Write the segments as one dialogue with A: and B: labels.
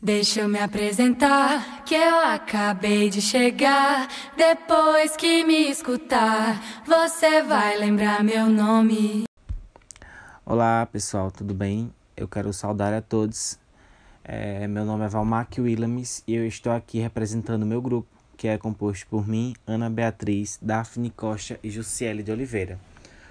A: Deixa eu me apresentar, que eu acabei de chegar. Depois que me escutar, você vai lembrar meu nome.
B: Olá pessoal, tudo bem? Eu quero saudar a todos. É, meu nome é Valmac Williams e eu estou aqui representando meu grupo, que é composto por mim, Ana Beatriz, Daphne Costa e Jussiele de Oliveira.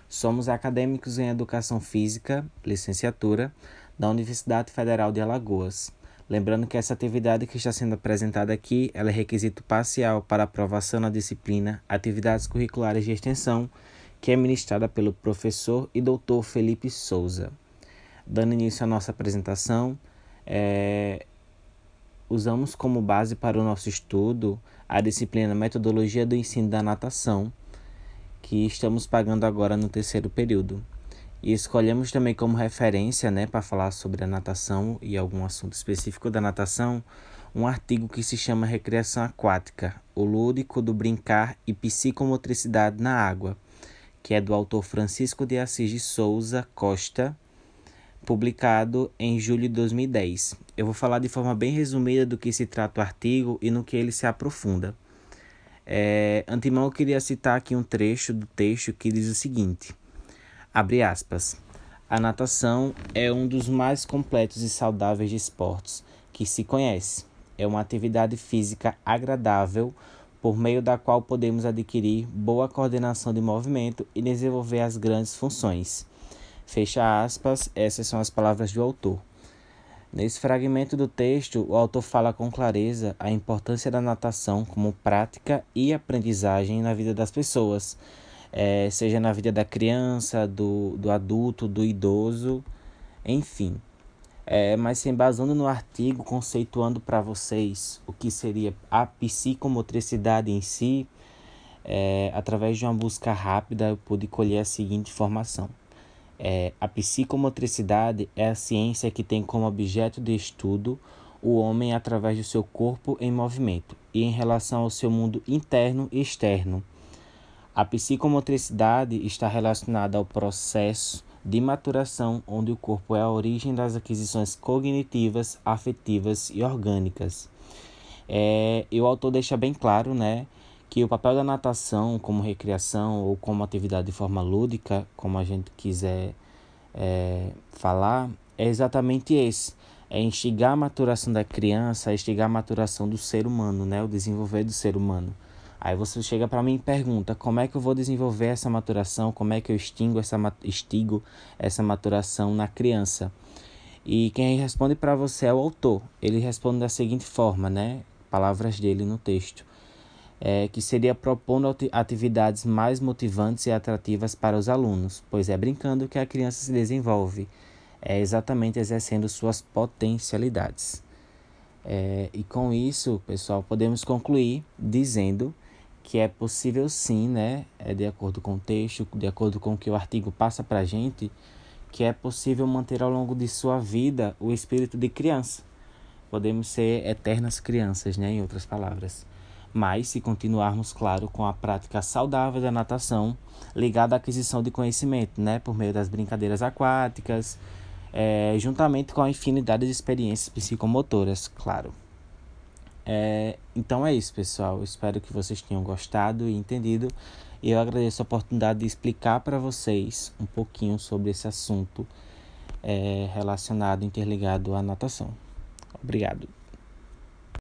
B: Somos acadêmicos em Educação Física, licenciatura, da Universidade Federal de Alagoas. Lembrando que essa atividade que está sendo apresentada aqui é requisito parcial para aprovação na disciplina Atividades Curriculares de Extensão, que é ministrada pelo professor e doutor Felipe Souza. Dando início à nossa apresentação, é, usamos como base para o nosso estudo a disciplina Metodologia do Ensino da Natação, que estamos pagando agora no terceiro período. E escolhemos também como referência, né, para falar sobre a natação e algum assunto específico da natação, um artigo que se chama Recreação Aquática, o lúdico do brincar e psicomotricidade na água, que é do autor Francisco de Assis de Souza Costa, publicado em julho de 2010. Eu vou falar de forma bem resumida do que se trata o artigo e no que ele se aprofunda. É, antemão, eu queria citar aqui um trecho do texto que diz o seguinte. Abre aspas. A natação é um dos mais completos e saudáveis esportes que se conhece. É uma atividade física agradável por meio da qual podemos adquirir boa coordenação de movimento e desenvolver as grandes funções. Fecha aspas, essas são as palavras do autor. Nesse fragmento do texto, o autor fala com clareza a importância da natação como prática e aprendizagem na vida das pessoas é, seja na vida da criança, do, do adulto, do idoso, enfim. É, mas se embasando no artigo, conceituando para vocês o que seria a psicomotricidade em si, é, através de uma busca rápida, eu pude colher a seguinte informação. É, a psicomotricidade é a ciência que tem como objeto de estudo o homem através do seu corpo em movimento e em relação ao seu mundo interno e externo a psicomotricidade está relacionada ao processo de maturação onde o corpo é a origem das aquisições cognitivas, afetivas e orgânicas. É, e o autor deixa bem claro né, que o papel da natação como recreação ou como atividade de forma lúdica, como a gente quiser é, falar, é exatamente esse. É instigar a maturação da criança, é instigar a maturação do ser humano, né, o desenvolver do ser humano. Aí você chega para mim e pergunta como é que eu vou desenvolver essa maturação, como é que eu extingo essa, estigo essa maturação na criança. E quem responde para você é o autor. Ele responde da seguinte forma, né? Palavras dele no texto. É, que seria propondo atividades mais motivantes e atrativas para os alunos, pois é brincando que a criança se desenvolve, é exatamente exercendo suas potencialidades. É, e com isso, pessoal, podemos concluir dizendo que é possível sim, né, é de acordo com o texto, de acordo com o que o artigo passa para a gente, que é possível manter ao longo de sua vida o espírito de criança. Podemos ser eternas crianças, né, em outras palavras. Mas se continuarmos, claro, com a prática saudável da natação, ligada à aquisição de conhecimento, né, por meio das brincadeiras aquáticas, é, juntamente com a infinidade de experiências psicomotoras, claro. É, então é isso, pessoal. Espero que vocês tenham gostado e entendido. E eu agradeço a oportunidade de explicar para vocês um pouquinho sobre esse assunto é, relacionado, interligado à natação. Obrigado.